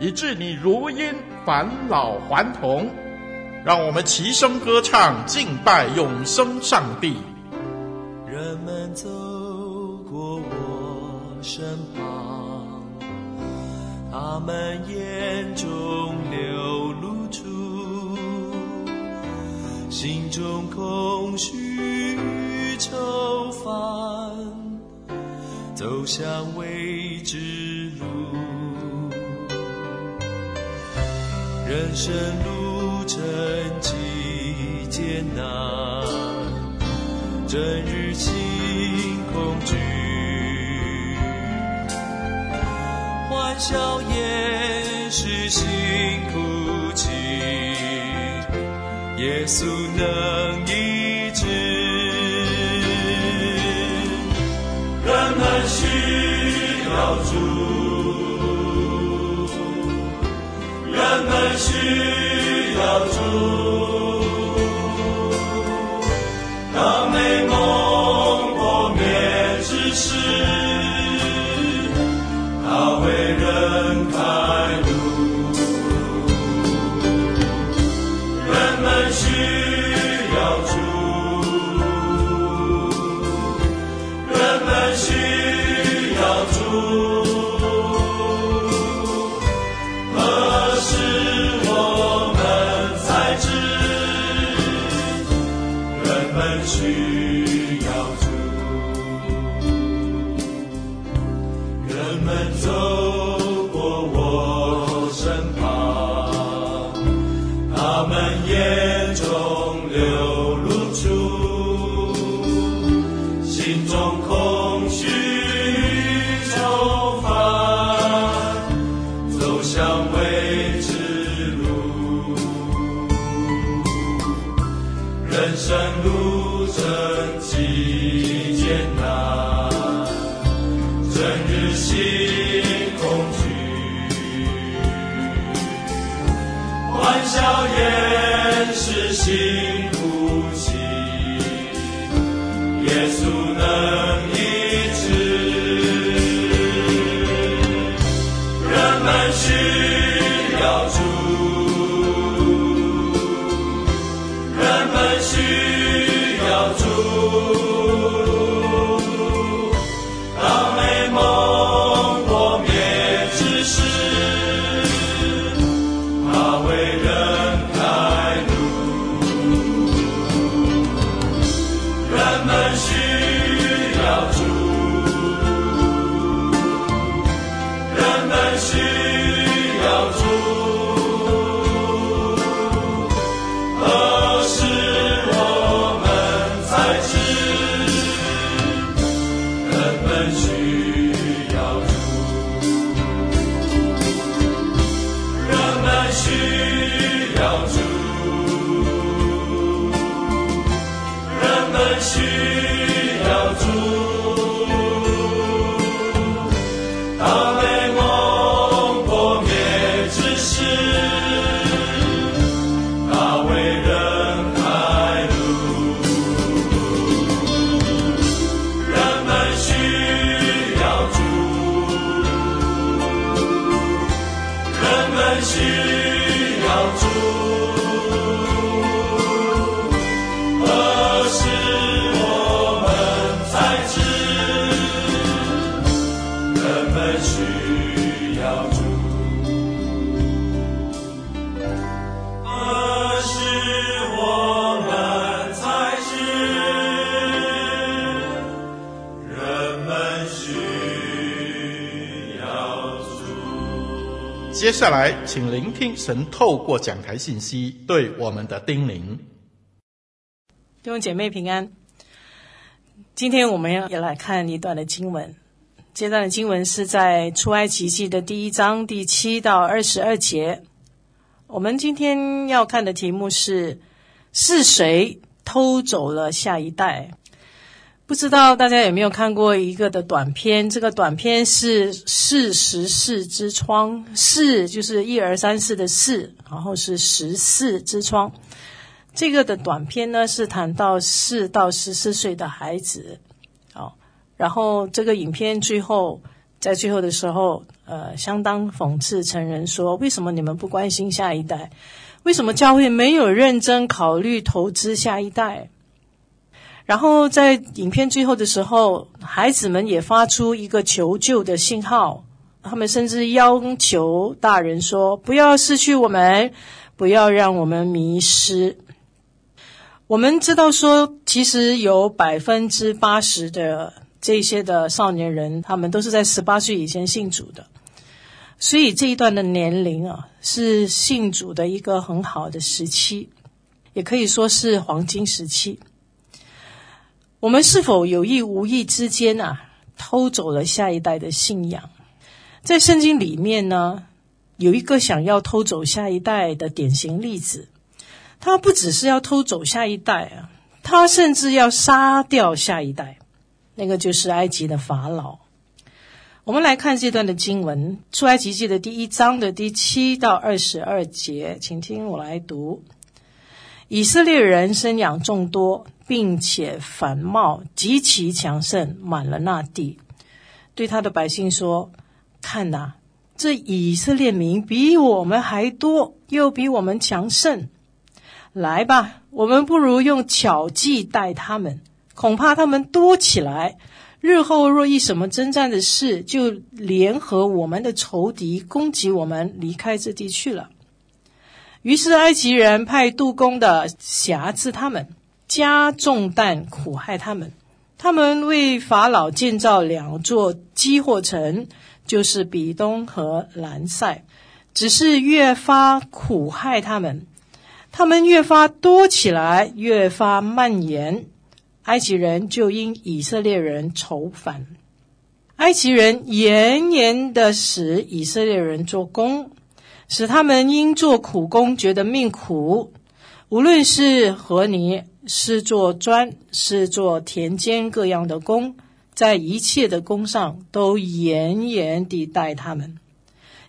以致你如鹰返老还童，让我们齐声歌唱，敬拜永生上帝。人们走过我身旁，他们眼中流露出心中空虚与愁烦，走向未知人生路程几艰难，整日心恐惧，欢笑也是心哭泣，耶稣能需要主，当美梦破灭之时，他会人开路。人们需要，人们需要主。笑颜是心。需要主，何时我们才是人们需要主？接下来，请聆听神透过讲台信息对我们的叮咛。弟兄姐妹平安，今天我们要也来看一段的经文。这段的经文是在出埃及记的第一章第七到二十二节。我们今天要看的题目是：是谁偷走了下一代？不知道大家有没有看过一个的短片？这个短片是“四十四之窗”，“四”就是一二三四的“四”，然后是“十四之窗”。这个的短片呢，是谈到四到十四岁的孩子，然后这个影片最后在最后的时候，呃，相当讽刺成人说：“为什么你们不关心下一代？为什么教会没有认真考虑投资下一代？”然后在影片最后的时候，孩子们也发出一个求救的信号，他们甚至要求大人说：“不要失去我们，不要让我们迷失。”我们知道说，其实有百分之八十的这些的少年人，他们都是在十八岁以前信主的，所以这一段的年龄啊，是信主的一个很好的时期，也可以说是黄金时期。我们是否有意无意之间啊，偷走了下一代的信仰？在圣经里面呢，有一个想要偷走下一代的典型例子。他不只是要偷走下一代啊，他甚至要杀掉下一代。那个就是埃及的法老。我们来看这段的经文，《出埃及记》的第一章的第七到二十二节，请听我来读：以色列人生养众多。并且繁茂，极其强盛，满了那地。对他的百姓说：“看哪，这以色列民比我们还多，又比我们强盛。来吧，我们不如用巧计待他们，恐怕他们多起来，日后若遇什么征战的事，就联合我们的仇敌攻击我们，离开这地去了。”于是埃及人派杜工的挟制他们。加重担苦害他们，他们为法老建造两座积货城，就是比东和兰塞，只是越发苦害他们，他们越发多起来，越发蔓延。埃及人就因以色列人仇反，埃及人严严的使以色列人做工，使他们因做苦工觉得命苦，无论是和泥。是做砖，是做田间各样的工，在一切的工上都严严地待他们。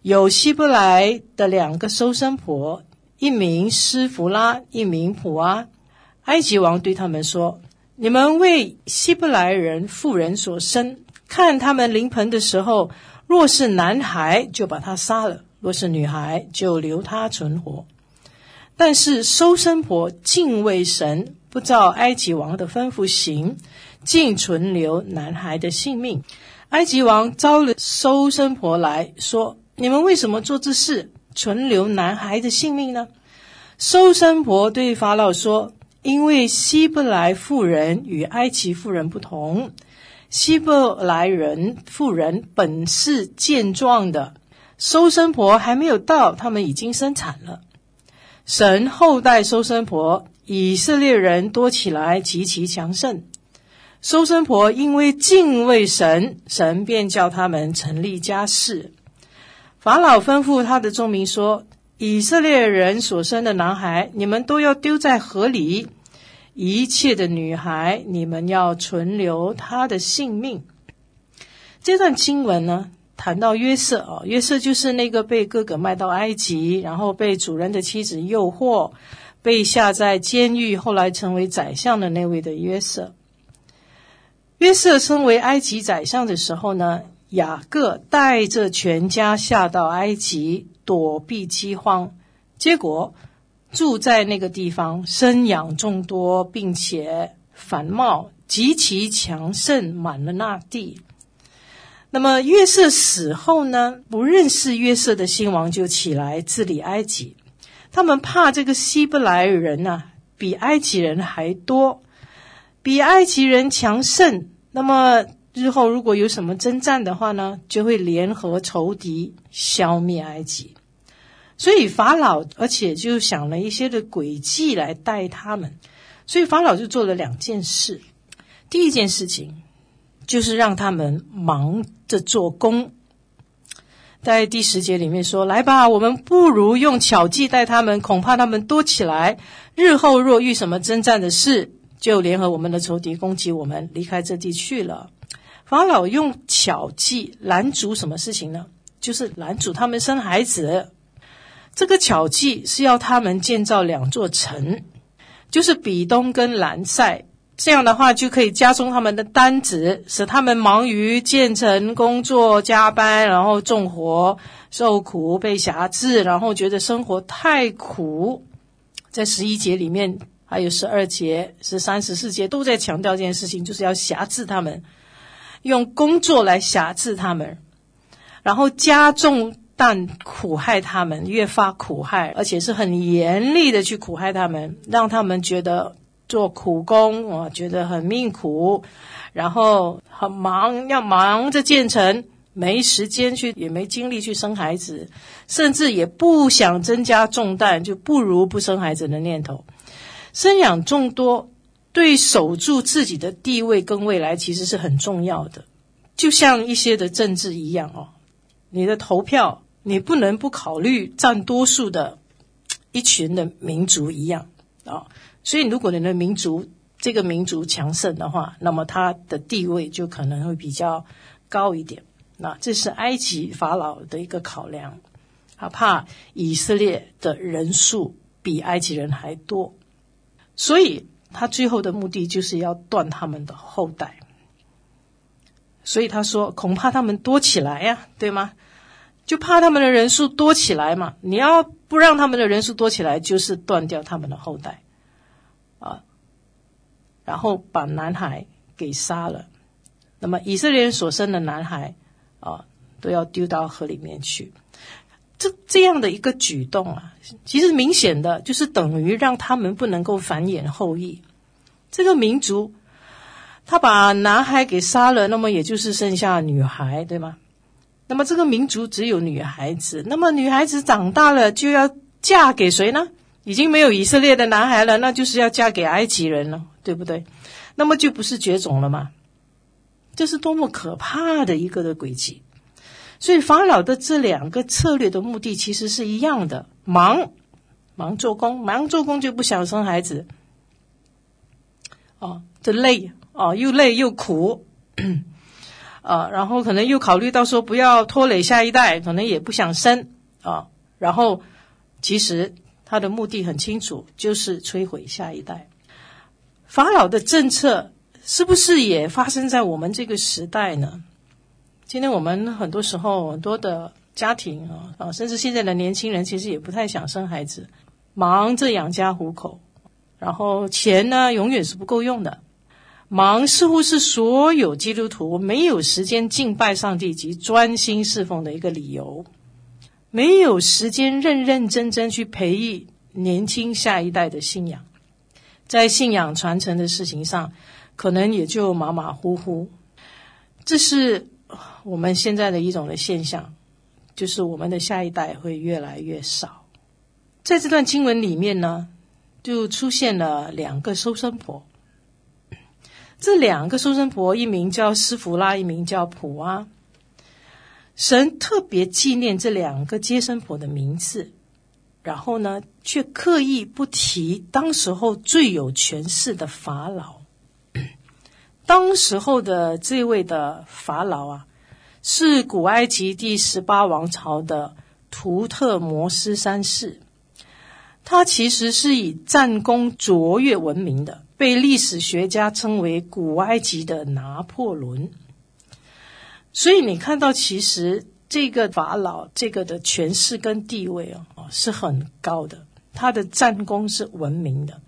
有希伯来的两个收生婆，一名施弗拉，一名普阿。埃及王对他们说：“你们为希伯来人妇人所生，看他们临盆的时候，若是男孩，就把他杀了；若是女孩，就留他存活。但是收生婆敬畏神。”不照埃及王的吩咐行，竟存留男孩的性命。埃及王召了收生婆来说：“你们为什么做这事，存留男孩的性命呢？”收生婆对法老说：“因为希伯来妇人与埃及妇人不同，希伯来人妇人本是健壮的，收生婆还没有到，他们已经生产了。神厚待收生婆。”以色列人多起来，极其强盛。收生婆因为敬畏神，神便叫他们成立家室。法老吩咐他的众民说：“以色列人所生的男孩，你们都要丢在河里；一切的女孩，你们要存留她的性命。”这段经文呢，谈到约瑟哦，约瑟就是那个被哥哥卖到埃及，然后被主人的妻子诱惑。被下在监狱，后来成为宰相的那位的约瑟。约瑟身为埃及宰相的时候呢，雅各带着全家下到埃及躲避饥荒，结果住在那个地方，生养众多，并且繁茂，极其强盛，满了那地。那么约瑟死后呢，不认识约瑟的新王就起来治理埃及。他们怕这个希伯来人呐、啊，比埃及人还多，比埃及人强盛。那么日后如果有什么征战的话呢，就会联合仇敌消灭埃及。所以法老而且就想了一些的诡计来带他们，所以法老就做了两件事。第一件事情就是让他们忙着做工。在第十节里面说：“来吧，我们不如用巧计待他们，恐怕他们多起来。日后若遇什么征战的事，就联合我们的仇敌攻击我们，离开这地去了。”法老用巧计拦阻什么事情呢？就是拦阻他们生孩子。这个巧计是要他们建造两座城，就是比东跟兰塞。这样的话，就可以加重他们的担子，使他们忙于建成工作、加班，然后重活、受苦、被辖制，然后觉得生活太苦。在十一节里面，还有十二节、十三、十四节都在强调这件事情，就是要辖制他们，用工作来辖制他们，然后加重但苦害他们，越发苦害，而且是很严厉的去苦害他们，让他们觉得。做苦工，我觉得很命苦，然后很忙，要忙着建成，没时间去，也没精力去生孩子，甚至也不想增加重担，就不如不生孩子的念头。生养众多，对守住自己的地位跟未来其实是很重要的，就像一些的政治一样哦，你的投票，你不能不考虑占多数的一群的民族一样啊。所以，如果你的民族这个民族强盛的话，那么他的地位就可能会比较高一点。那这是埃及法老的一个考量，他怕以色列的人数比埃及人还多，所以他最后的目的就是要断他们的后代。所以他说，恐怕他们多起来呀，对吗？就怕他们的人数多起来嘛。你要不让他们的人数多起来，就是断掉他们的后代。啊，然后把男孩给杀了，那么以色列人所生的男孩啊，都要丢到河里面去。这这样的一个举动啊，其实明显的就是等于让他们不能够繁衍后裔。这个民族他把男孩给杀了，那么也就是剩下女孩，对吗？那么这个民族只有女孩子，那么女孩子长大了就要嫁给谁呢？已经没有以色列的男孩了，那就是要嫁给埃及人了，对不对？那么就不是绝种了吗？这是多么可怕的一个的轨迹！所以法老的这两个策略的目的其实是一样的：忙，忙做工，忙做工就不想生孩子。哦，这累哦，又累又苦，啊，然后可能又考虑到说不要拖累下一代，可能也不想生啊，然后其实。他的目的很清楚，就是摧毁下一代。法老的政策是不是也发生在我们这个时代呢？今天我们很多时候很多的家庭啊啊，甚至现在的年轻人其实也不太想生孩子，忙着养家糊口，然后钱呢永远是不够用的。忙似乎是所有基督徒没有时间敬拜上帝及专心侍奉的一个理由。没有时间认认真真去培育年轻下一代的信仰，在信仰传承的事情上，可能也就马马虎虎。这是我们现在的一种的现象，就是我们的下一代会越来越少。在这段经文里面呢，就出现了两个收生婆。这两个收生婆，一名叫施弗拉，一名叫普阿。神特别纪念这两个接生婆的名字，然后呢，却刻意不提当时候最有权势的法老。当时候的这位的法老啊，是古埃及第十八王朝的图特摩斯三世。他其实是以战功卓越闻名的，被历史学家称为古埃及的拿破仑。所以你看到，其实这个法老这个的权势跟地位哦，是很高的，他的战功是闻名的。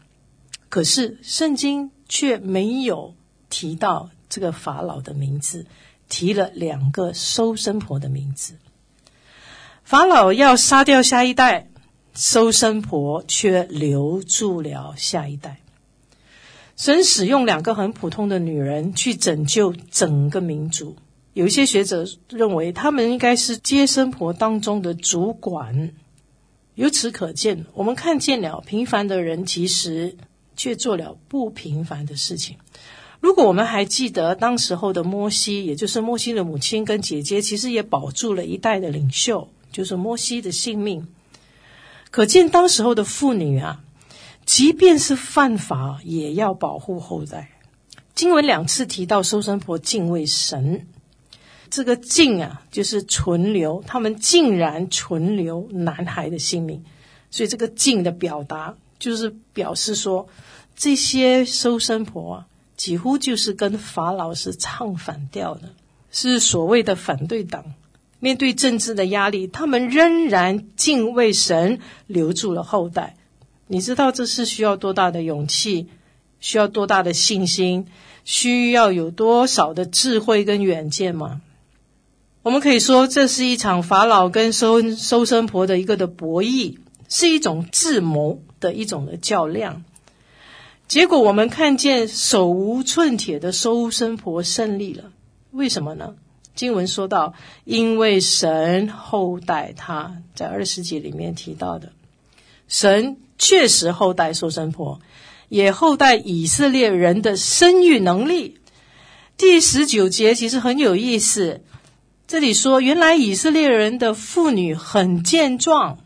可是圣经却没有提到这个法老的名字，提了两个收生婆的名字。法老要杀掉下一代，收生婆却留住了下一代。神使用两个很普通的女人去拯救整个民族。有一些学者认为，他们应该是接生婆当中的主管。由此可见，我们看见了平凡的人，其实却做了不平凡的事情。如果我们还记得当时候的摩西，也就是摩西的母亲跟姐姐，其实也保住了一代的领袖，就是摩西的性命。可见当时候的妇女啊，即便是犯法，也要保护后代。经文两次提到收生婆敬畏神，这个敬啊，就是存留，他们竟然存留男孩的性命，所以这个敬的表达，就是表示说，这些收生婆啊。几乎就是跟法老是唱反调的，是所谓的反对党。面对政治的压力，他们仍然敬畏神，留住了后代。你知道这是需要多大的勇气，需要多大的信心，需要有多少的智慧跟远见吗？我们可以说，这是一场法老跟收收生婆的一个的博弈，是一种智谋的一种的较量。结果我们看见手无寸铁的收生婆胜利了，为什么呢？经文说到，因为神厚待他，在二十节里面提到的，神确实后代受生婆，也后代以色列人的生育能力。第十九节其实很有意思，这里说，原来以色列人的妇女很健壮，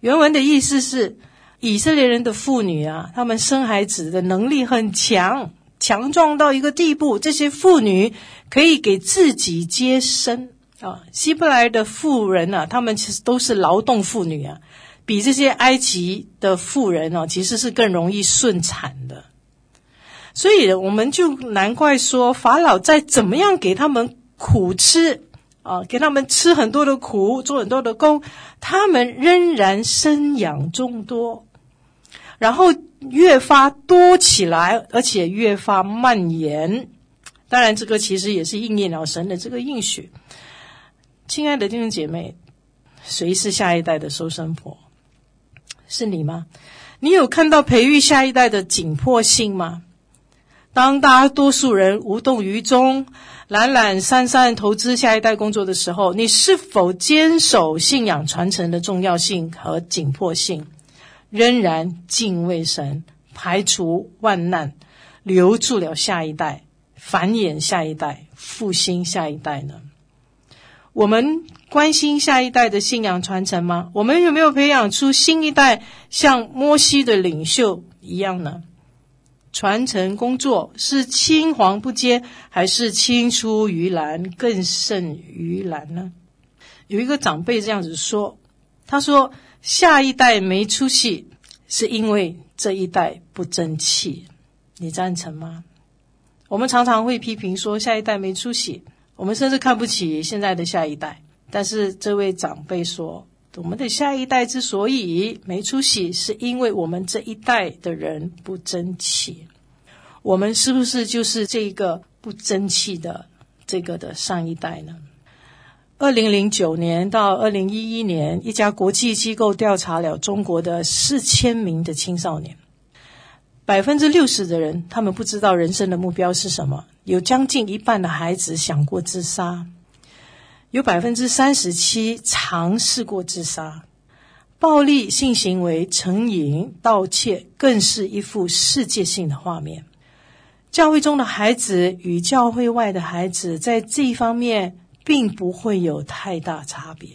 原文的意思是。以色列人的妇女啊，她们生孩子的能力很强，强壮到一个地步。这些妇女可以给自己接生啊。希伯来的妇人啊，她们其实都是劳动妇女啊，比这些埃及的富人哦，其实是更容易顺产的。所以我们就难怪说，法老再怎么样给他们苦吃啊，给他们吃很多的苦，做很多的工，他们仍然生养众多。然后越发多起来，而且越发蔓延。当然，这个其实也是应验了神的这个应许。亲爱的弟兄姐妹，谁是下一代的收生婆？是你吗？你有看到培育下一代的紧迫性吗？当大多数人无动于衷、懒懒散散投资下一代工作的时候，你是否坚守信仰传承的重要性和紧迫性？仍然敬畏神，排除万难，留住了下一代，繁衍下一代，复兴下一代呢？我们关心下一代的信仰传承吗？我们有没有培养出新一代像摩西的领袖一样呢？传承工作是青黄不接，还是青出于蓝更胜于蓝呢？有一个长辈这样子说，他说。下一代没出息，是因为这一代不争气。你赞成吗？我们常常会批评说下一代没出息，我们甚至看不起现在的下一代。但是这位长辈说，我们的下一代之所以没出息，是因为我们这一代的人不争气。我们是不是就是这个不争气的这个的上一代呢？二零零九年到二零一一年，一家国际机构调查了中国的四千名的青少年，百分之六十的人，他们不知道人生的目标是什么。有将近一半的孩子想过自杀，有百分之三十七尝试过自杀。暴力性行为、成瘾、盗窃，更是一幅世界性的画面。教会中的孩子与教会外的孩子，在这一方面。并不会有太大差别。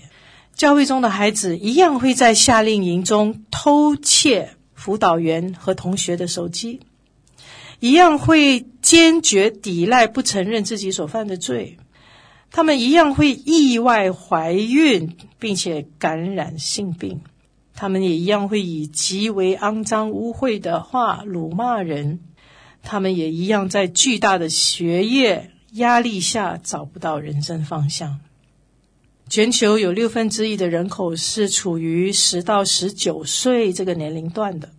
教会中的孩子一样会在夏令营中偷窃辅导员和同学的手机，一样会坚决抵赖，不承认自己所犯的罪。他们一样会意外怀孕，并且感染性病。他们也一样会以极为肮脏污秽的话辱骂人。他们也一样在巨大的学业。压力下找不到人生方向。全球有六分之一的人口是处于十到十九岁这个年龄段的。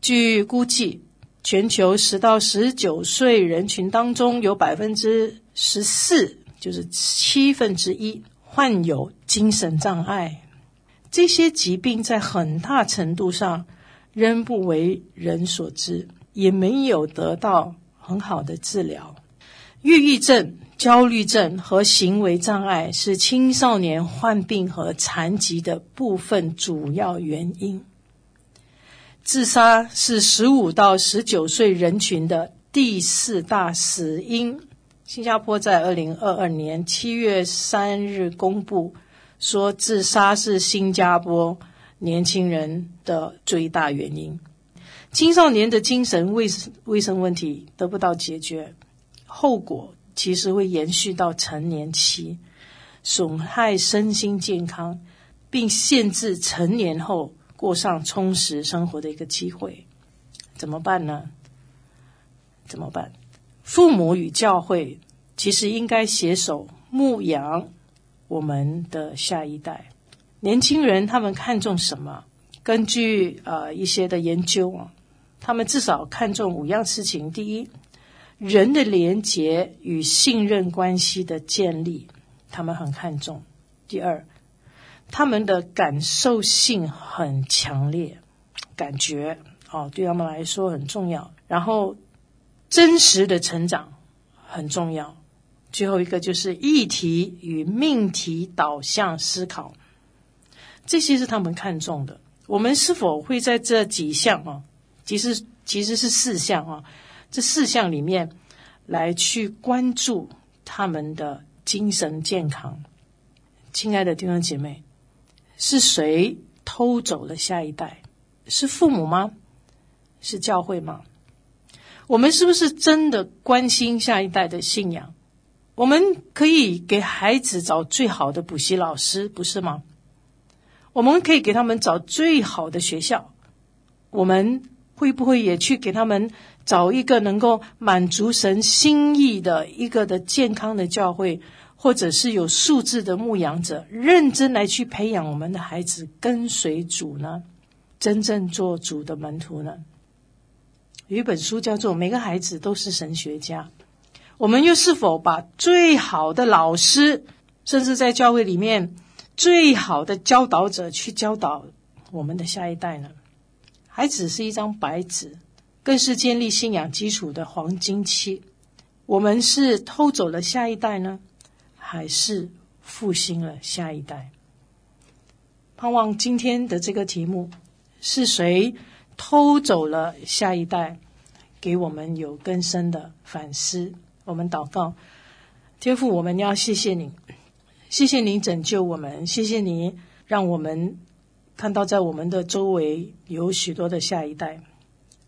据估计，全球十到十九岁人群当中有百分之十四，就是七分之一，患有精神障碍。这些疾病在很大程度上仍不为人所知。也没有得到很好的治疗。抑郁症、焦虑症和行为障碍是青少年患病和残疾的部分主要原因。自杀是十五到十九岁人群的第四大死因。新加坡在二零二二年七月三日公布说，自杀是新加坡年轻人的最大原因。青少年的精神卫卫生问题得不到解决，后果其实会延续到成年期，损害身心健康，并限制成年后过上充实生活的一个机会。怎么办呢？怎么办？父母与教会其实应该携手牧养我们的下一代。年轻人他们看重什么？根据呃一些的研究啊，他们至少看重五样事情：第一，人的连结与信任关系的建立，他们很看重；第二，他们的感受性很强烈，感觉哦对他们来说很重要。然后，真实的成长很重要。最后一个就是议题与命题导向思考。这些是他们看重的。我们是否会在这几项啊，其实其实是四项啊，这四项里面来去关注他们的精神健康？亲爱的弟兄姐妹，是谁偷走了下一代？是父母吗？是教会吗？我们是不是真的关心下一代的信仰？我们可以给孩子找最好的补习老师，不是吗？我们可以给他们找最好的学校，我们会不会也去给他们找一个能够满足神心意的一个的健康的教会，或者是有素质的牧养者，认真来去培养我们的孩子跟随主呢？真正做主的门徒呢？有一本书叫做《每个孩子都是神学家》，我们又是否把最好的老师，甚至在教会里面，最好的教导者去教导我们的下一代呢？孩子是一张白纸，更是建立信仰基础的黄金期。我们是偷走了下一代呢，还是复兴了下一代？盼望今天的这个题目是谁偷走了下一代，给我们有更深的反思。我们祷告，天父，我们要谢谢你。谢谢您拯救我们，谢谢您让我们看到在我们的周围有许多的下一代，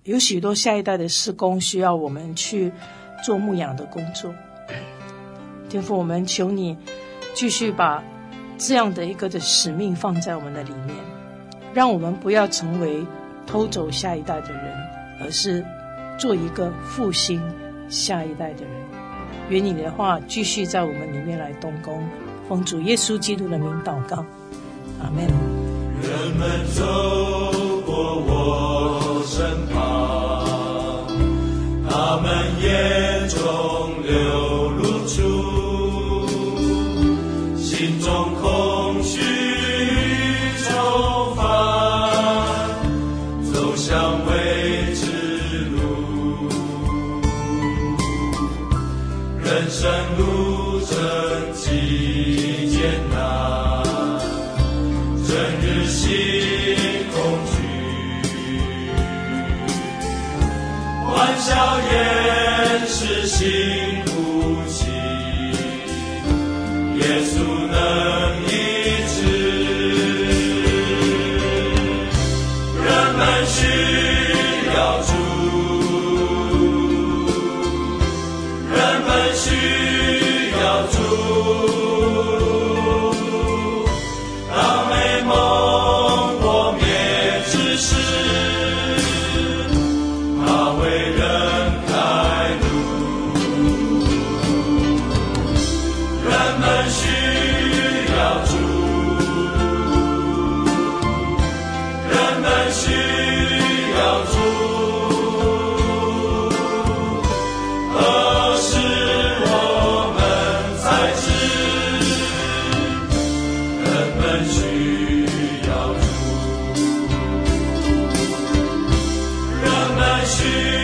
有许多下一代的施工需要我们去做牧养的工作。天父，我们求你继续把这样的一个的使命放在我们的里面，让我们不要成为偷走下一代的人，而是做一个复兴下一代的人。愿你的话继续在我们里面来动工。奉主耶稣基督的名祷告，阿门。人们走过我身是